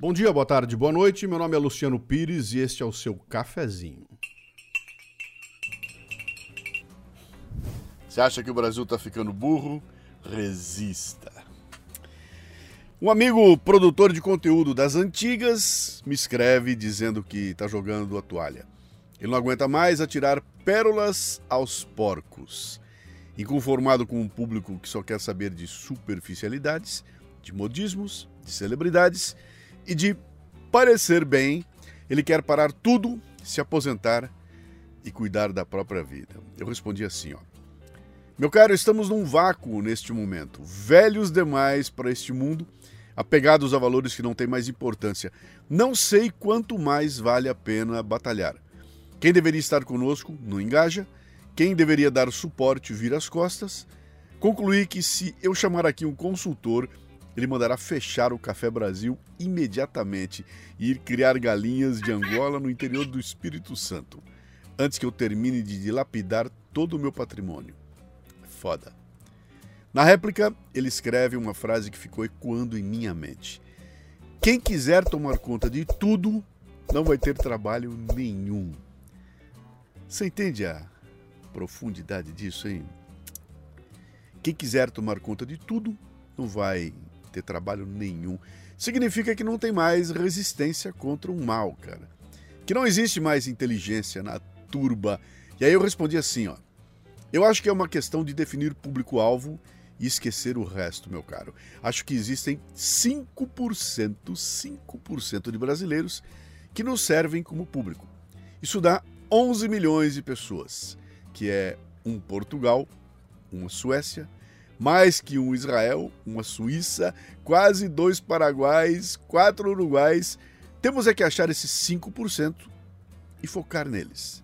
Bom dia, boa tarde, boa noite. Meu nome é Luciano Pires e este é o seu cafezinho. Você acha que o Brasil está ficando burro? Resista. Um amigo produtor de conteúdo das antigas me escreve dizendo que está jogando a toalha. Ele não aguenta mais atirar pérolas aos porcos. Inconformado com um público que só quer saber de superficialidades, de modismos, de celebridades e de parecer bem, ele quer parar tudo, se aposentar e cuidar da própria vida. Eu respondi assim, ó. Meu caro, estamos num vácuo neste momento, velhos demais para este mundo, apegados a valores que não têm mais importância. Não sei quanto mais vale a pena batalhar. Quem deveria estar conosco não engaja, quem deveria dar suporte vira as costas. Concluí que se eu chamar aqui um consultor, ele mandará fechar o Café Brasil imediatamente e ir criar galinhas de Angola no interior do Espírito Santo, antes que eu termine de dilapidar todo o meu patrimônio. Foda. Na réplica, ele escreve uma frase que ficou ecoando em minha mente. Quem quiser tomar conta de tudo não vai ter trabalho nenhum. Você entende a profundidade disso, hein? Quem quiser tomar conta de tudo não vai ter trabalho nenhum. Significa que não tem mais resistência contra o mal, cara. Que não existe mais inteligência na turba. E aí eu respondi assim, ó. Eu acho que é uma questão de definir público-alvo e esquecer o resto, meu caro. Acho que existem 5%, 5% de brasileiros que nos servem como público. Isso dá 11 milhões de pessoas, que é um Portugal, uma Suécia, mais que um Israel, uma Suíça, quase dois Paraguais, quatro Uruguais. Temos é que achar esses 5% e focar neles.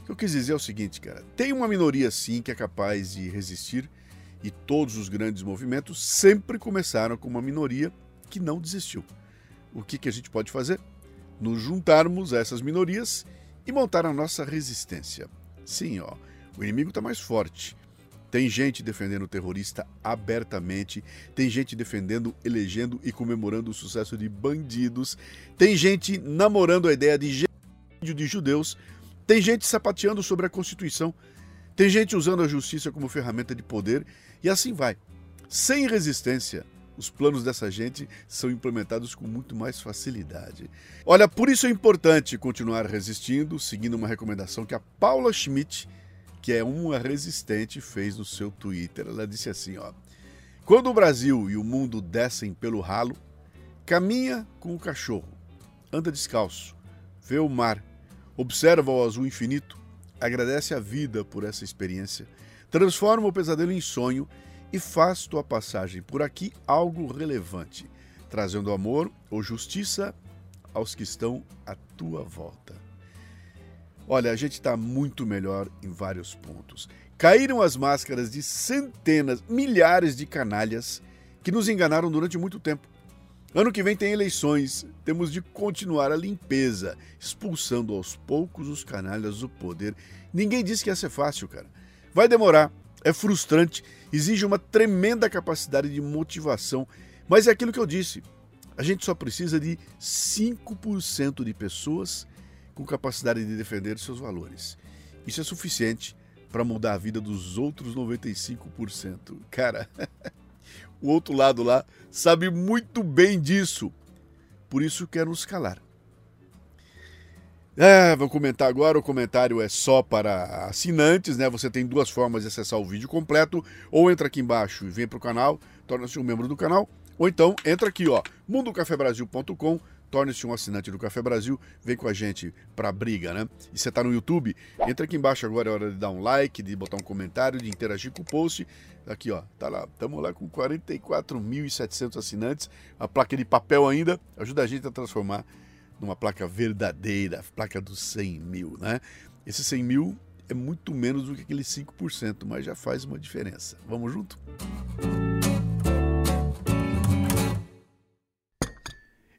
O que eu quis dizer é o seguinte, cara: tem uma minoria sim que é capaz de resistir, e todos os grandes movimentos sempre começaram com uma minoria que não desistiu. O que, que a gente pode fazer? Nos juntarmos a essas minorias e montar a nossa resistência. Sim, ó, o inimigo está mais forte. Tem gente defendendo o terrorista abertamente, tem gente defendendo, elegendo e comemorando o sucesso de bandidos, tem gente namorando a ideia de genocídio de judeus, tem gente sapateando sobre a Constituição, tem gente usando a justiça como ferramenta de poder e assim vai. Sem resistência, os planos dessa gente são implementados com muito mais facilidade. Olha, por isso é importante continuar resistindo, seguindo uma recomendação que a Paula Schmidt, que é uma resistente, fez no seu Twitter. Ela disse assim, ó: Quando o Brasil e o mundo descem pelo ralo, caminha com o cachorro, anda descalço, vê o mar, observa o azul infinito, agradece a vida por essa experiência, transforma o pesadelo em sonho e faz tua passagem por aqui algo relevante, trazendo amor ou justiça aos que estão à tua volta. Olha, a gente está muito melhor em vários pontos. Caíram as máscaras de centenas, milhares de canalhas que nos enganaram durante muito tempo. Ano que vem tem eleições, temos de continuar a limpeza, expulsando aos poucos os canalhas do poder. Ninguém disse que ia ser fácil, cara. Vai demorar, é frustrante, exige uma tremenda capacidade de motivação, mas é aquilo que eu disse. A gente só precisa de 5% de pessoas com capacidade de defender seus valores. Isso é suficiente para mudar a vida dos outros 95%. Cara, o outro lado lá sabe muito bem disso. Por isso quer nos calar. É, vou comentar agora. O comentário é só para assinantes, né? Você tem duas formas de acessar o vídeo completo. Ou entra aqui embaixo e vem para o canal, torna-se um membro do canal. Ou então entra aqui, ó, mundocafebrasil.com, torne-se um assinante do Café Brasil, vem com a gente para a briga, né? E você está no YouTube, entra aqui embaixo agora, é hora de dar um like, de botar um comentário, de interagir com o post. Aqui, ó, tá lá, estamos lá com 44.700 assinantes, a placa de papel ainda, ajuda a gente a transformar numa placa verdadeira, placa dos 100 mil, né? Esse 100 mil é muito menos do que aquele 5%, mas já faz uma diferença. Vamos junto?